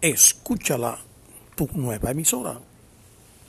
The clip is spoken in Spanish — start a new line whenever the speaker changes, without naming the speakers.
Escúchala, tu nueva emisora.